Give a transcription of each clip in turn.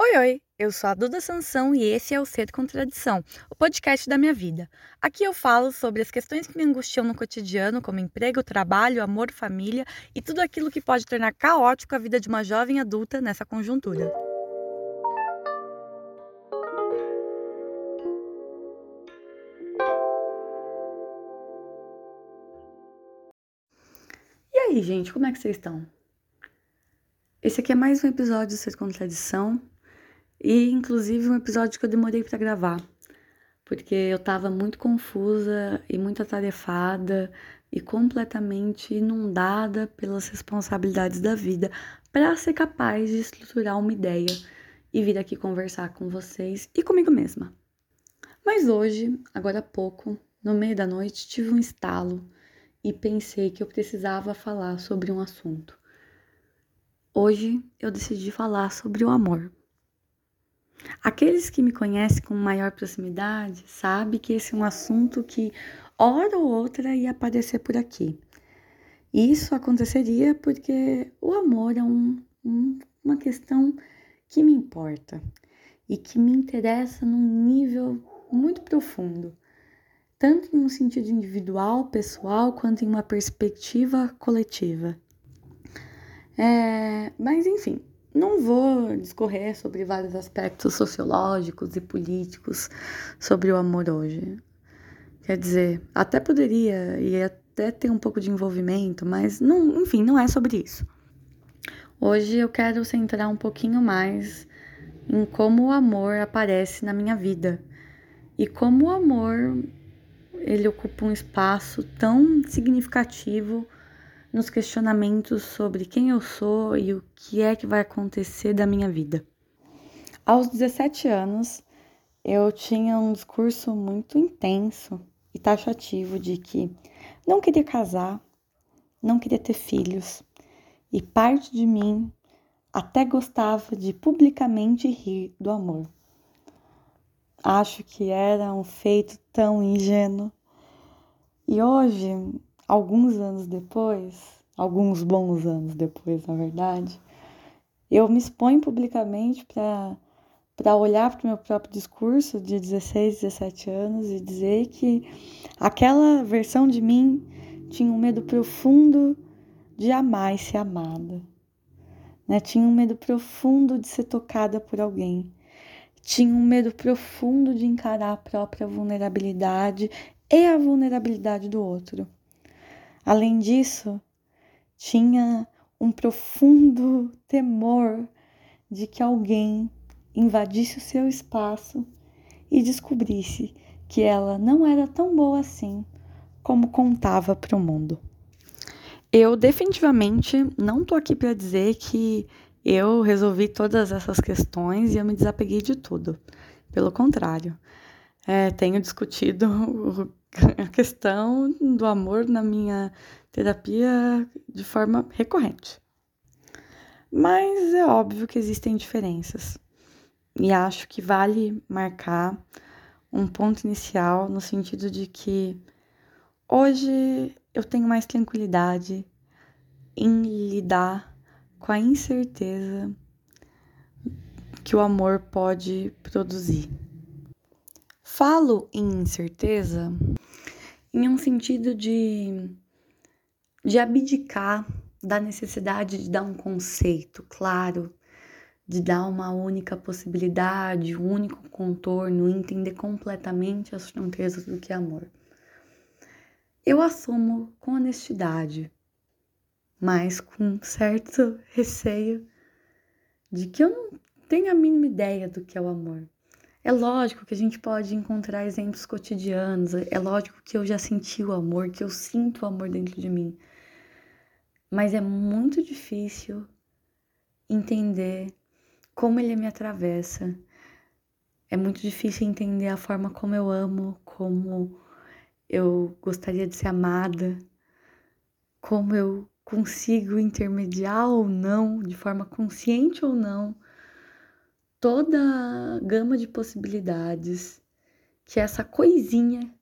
Oi, oi! Eu sou a Duda Sansão e esse é o Ser Contradição, o podcast da minha vida. Aqui eu falo sobre as questões que me angustiam no cotidiano, como emprego, trabalho, amor, família e tudo aquilo que pode tornar caótico a vida de uma jovem adulta nessa conjuntura. E aí, gente, como é que vocês estão? Esse aqui é mais um episódio do Ser Contradição e, inclusive, um episódio que eu demorei para gravar, porque eu tava muito confusa e muito atarefada e completamente inundada pelas responsabilidades da vida para ser capaz de estruturar uma ideia e vir aqui conversar com vocês e comigo mesma. Mas hoje, agora há pouco, no meio da noite, tive um estalo e pensei que eu precisava falar sobre um assunto. Hoje eu decidi falar sobre o amor. Aqueles que me conhecem com maior proximidade sabem que esse é um assunto que, hora ou outra, ia aparecer por aqui. Isso aconteceria porque o amor é um, um, uma questão que me importa e que me interessa num nível muito profundo, tanto em um sentido individual, pessoal, quanto em uma perspectiva coletiva. É, mas enfim, não vou discorrer sobre vários aspectos sociológicos e políticos sobre o amor hoje. Quer dizer, até poderia e até ter um pouco de envolvimento, mas não, enfim, não é sobre isso. Hoje eu quero centrar um pouquinho mais em como o amor aparece na minha vida e como o amor ele ocupa um espaço tão significativo nos questionamentos sobre quem eu sou e o que é que vai acontecer da minha vida. Aos 17 anos, eu tinha um discurso muito intenso e taxativo de que não queria casar, não queria ter filhos, e parte de mim até gostava de publicamente rir do amor. Acho que era um feito tão ingênuo. E hoje alguns anos depois, alguns bons anos depois, na verdade, eu me exponho publicamente para para olhar para o meu próprio discurso de 16, 17 anos e dizer que aquela versão de mim tinha um medo profundo de amar e ser amada. Né? Tinha um medo profundo de ser tocada por alguém. Tinha um medo profundo de encarar a própria vulnerabilidade e a vulnerabilidade do outro. Além disso, tinha um profundo temor de que alguém invadisse o seu espaço e descobrisse que ela não era tão boa assim como contava para o mundo. Eu definitivamente não tô aqui para dizer que eu resolvi todas essas questões e eu me desapeguei de tudo. Pelo contrário, é, tenho discutido a questão do amor na minha terapia de forma recorrente. Mas é óbvio que existem diferenças. E acho que vale marcar um ponto inicial no sentido de que hoje eu tenho mais tranquilidade em lidar com a incerteza que o amor pode produzir. Falo em incerteza em um sentido de, de abdicar da necessidade de dar um conceito claro, de dar uma única possibilidade, um único contorno, entender completamente as fronteiras do que é amor. Eu assumo com honestidade, mas com certo receio de que eu não tenho a mínima ideia do que é o amor. É lógico que a gente pode encontrar exemplos cotidianos, é lógico que eu já senti o amor, que eu sinto o amor dentro de mim. Mas é muito difícil entender como ele me atravessa. É muito difícil entender a forma como eu amo, como eu gostaria de ser amada, como eu consigo intermediar ou não, de forma consciente ou não, toda a gama de possibilidades que essa coisinha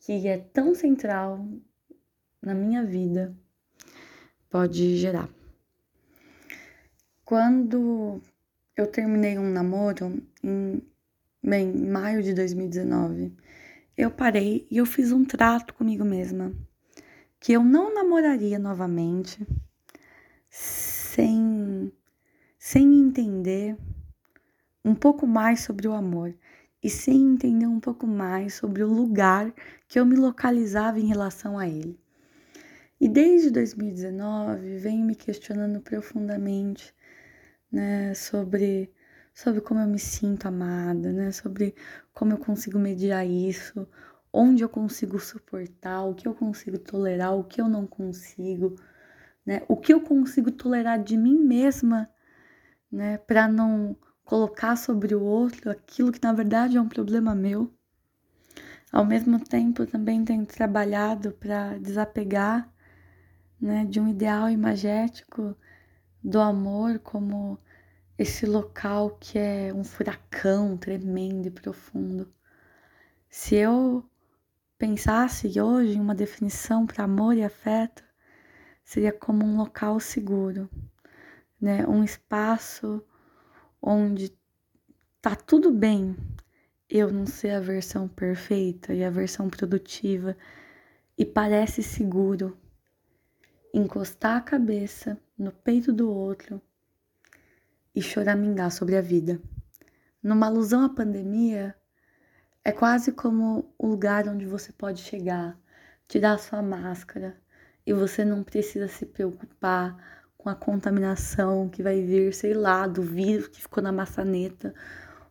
que é tão central na minha vida pode gerar. Quando eu terminei um namoro em, bem, em maio de 2019. Eu parei e eu fiz um trato comigo mesma que eu não namoraria novamente sem sem entender um pouco mais sobre o amor e sem entender um pouco mais sobre o lugar que eu me localizava em relação a ele. E desde 2019 venho me questionando profundamente, né, sobre sobre como eu me sinto amada, né, sobre como eu consigo mediar isso, onde eu consigo suportar, o que eu consigo tolerar, o que eu não consigo, né, o que eu consigo tolerar de mim mesma, né, para não colocar sobre o outro aquilo que na verdade é um problema meu. Ao mesmo tempo, também tenho trabalhado para desapegar né, de um ideal imagético do amor como esse local que é um furacão tremendo e profundo. Se eu pensasse hoje em uma definição para amor e afeto, seria como um local seguro, né? Um espaço onde tá tudo bem eu não ser a versão perfeita e a versão produtiva e parece seguro encostar a cabeça no peito do outro e choramingar sobre a vida. Numa alusão à pandemia, é quase como o lugar onde você pode chegar, tirar sua máscara e você não precisa se preocupar com a contaminação que vai vir, sei lá, do vírus que ficou na maçaneta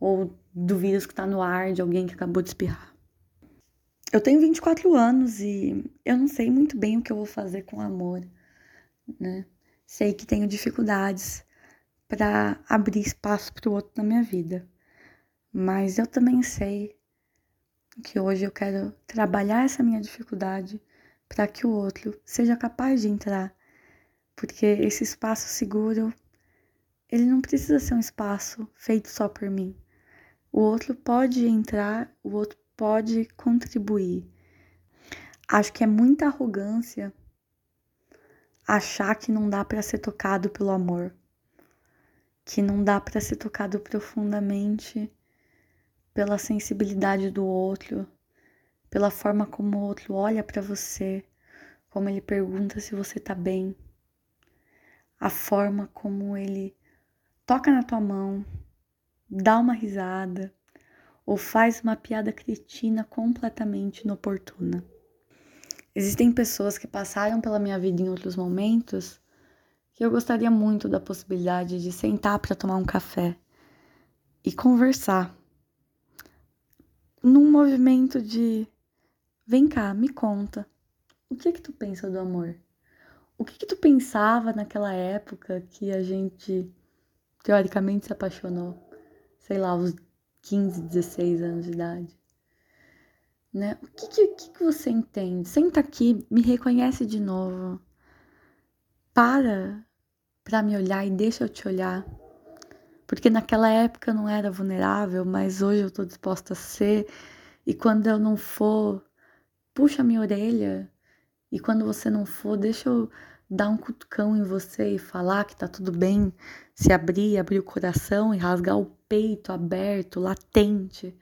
ou do vírus que está no ar de alguém que acabou de espirrar. Eu tenho 24 anos e eu não sei muito bem o que eu vou fazer com o amor, né? Sei que tenho dificuldades para abrir espaço para o outro na minha vida, mas eu também sei que hoje eu quero trabalhar essa minha dificuldade para que o outro seja capaz de entrar, porque esse espaço seguro ele não precisa ser um espaço feito só por mim. O outro pode entrar, o outro pode contribuir. Acho que é muita arrogância achar que não dá para ser tocado pelo amor, que não dá para ser tocado profundamente pela sensibilidade do outro, pela forma como o outro olha para você, como ele pergunta se você tá bem, a forma como ele toca na tua mão, dá uma risada, ou faz uma piada cretina completamente inoportuna. Existem pessoas que passaram pela minha vida em outros momentos que eu gostaria muito da possibilidade de sentar para tomar um café e conversar. Num movimento de vem cá, me conta. O que que tu pensa do amor? O que que tu pensava naquela época que a gente teoricamente se apaixonou? Sei lá, aos 15, 16 anos de idade. Né? O que, que, que você entende? Senta aqui, me reconhece de novo. Para para me olhar e deixa eu te olhar. Porque naquela época eu não era vulnerável, mas hoje eu tô disposta a ser. E quando eu não for, puxa minha orelha. E quando você não for, deixa eu dar um cutucão em você e falar que tá tudo bem, se abrir, abrir o coração e rasgar o peito aberto, latente,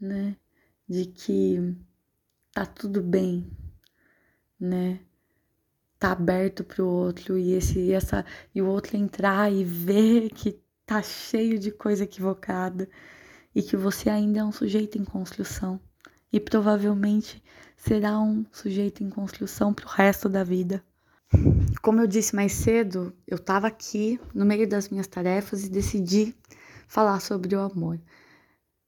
né? De que tá tudo bem, né? Tá aberto pro outro e esse essa e o outro entrar e ver que tá cheio de coisa equivocada e que você ainda é um sujeito em construção e provavelmente será um sujeito em construção pro resto da vida. Como eu disse mais cedo, eu estava aqui no meio das minhas tarefas e decidi falar sobre o amor.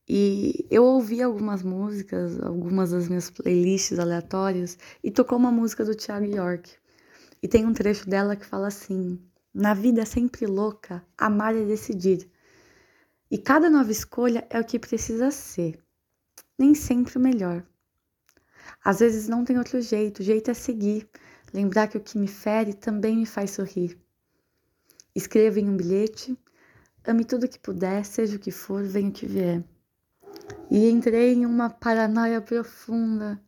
E eu ouvi algumas músicas, algumas das minhas playlists aleatórias, e tocou uma música do Thiago York. E tem um trecho dela que fala assim: Na vida é sempre louca, amar é decidir. E cada nova escolha é o que precisa ser, nem sempre o melhor. Às vezes não tem outro jeito, o jeito é seguir, lembrar que o que me fere também me faz sorrir. Escreva em um bilhete Ame tudo que puder, seja o que for, venha o que vier. E entrei em uma paranoia profunda,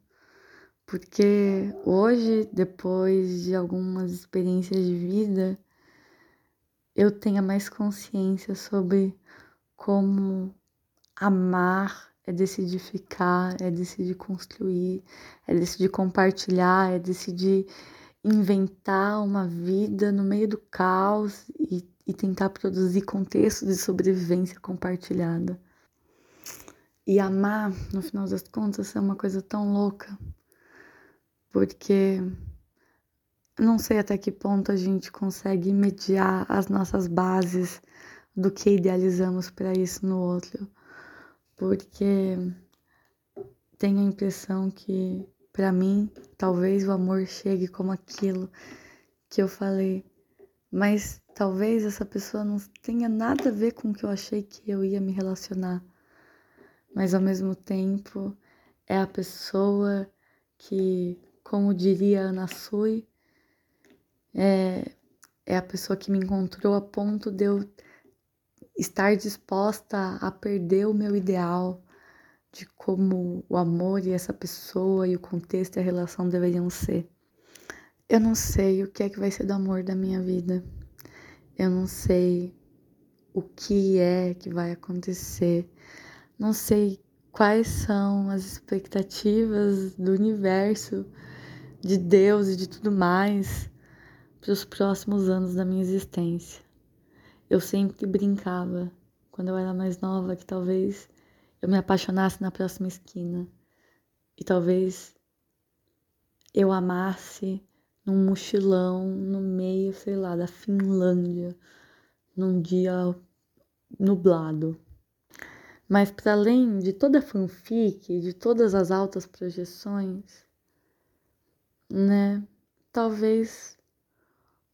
porque hoje, depois de algumas experiências de vida, eu tenha mais consciência sobre como amar é decidir ficar, é decidir construir, é decidir compartilhar, é decidir inventar uma vida no meio do caos e, e tentar produzir contextos de sobrevivência compartilhada. E amar, no final das contas, é uma coisa tão louca, porque não sei até que ponto a gente consegue mediar as nossas bases do que idealizamos para isso no outro, porque tenho a impressão que para mim talvez o amor chegue como aquilo que eu falei, mas talvez essa pessoa não tenha nada a ver com o que eu achei que eu ia me relacionar, mas ao mesmo tempo é a pessoa que, como diria Ana Sui, é, é a pessoa que me encontrou a ponto de eu estar disposta a perder o meu ideal de como o amor e essa pessoa e o contexto e a relação deveriam ser. Eu não sei o que é que vai ser do amor da minha vida. Eu não sei o que é que vai acontecer. Não sei quais são as expectativas do universo, de Deus e de tudo mais para os próximos anos da minha existência. Eu sempre brincava, quando eu era mais nova, que talvez eu me apaixonasse na próxima esquina e talvez eu amasse num mochilão no meio, sei lá, da Finlândia, num dia nublado. Mas para além de toda a fanfic, de todas as altas projeções, né? Talvez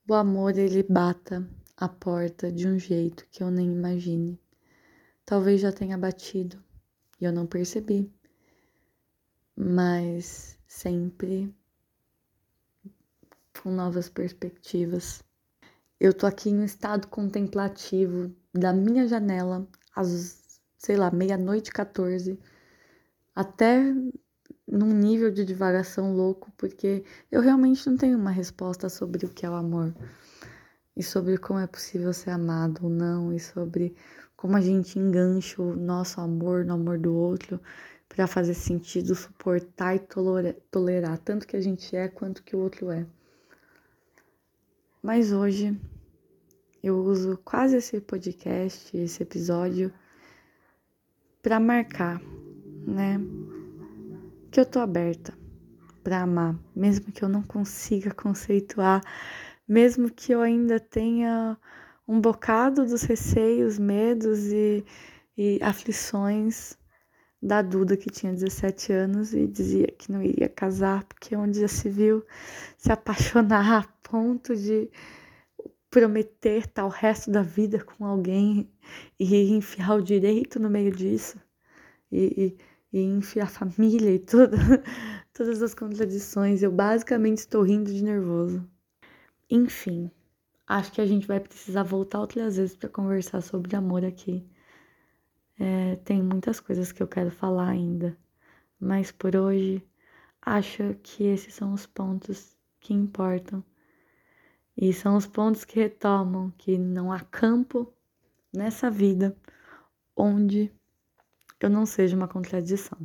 o amor ele bata a porta de um jeito que eu nem imagine. Talvez já tenha batido e eu não percebi, mas sempre com novas perspectivas. Eu tô aqui em um estado contemplativo da minha janela às, sei lá, meia-noite 14, até num nível de divagação louco, porque eu realmente não tenho uma resposta sobre o que é o amor, e sobre como é possível ser amado ou não, e sobre como a gente engancha o nosso amor no amor do outro para fazer sentido, suportar e tolerar, tolerar tanto que a gente é quanto que o outro é. Mas hoje eu uso quase esse podcast, esse episódio, para marcar, né? que eu tô aberta para amar, mesmo que eu não consiga conceituar, mesmo que eu ainda tenha um bocado dos receios, medos e, e aflições da Duda que tinha 17 anos e dizia que não iria casar porque onde já se viu se apaixonar a ponto de prometer tal resto da vida com alguém e enfiar o direito no meio disso e, e e enfiar família e todas as contradições. Eu basicamente estou rindo de nervoso. Enfim, acho que a gente vai precisar voltar outras vezes para conversar sobre amor aqui. É, tem muitas coisas que eu quero falar ainda, mas por hoje acho que esses são os pontos que importam. E são os pontos que retomam que não há campo nessa vida onde eu não seja uma contradição.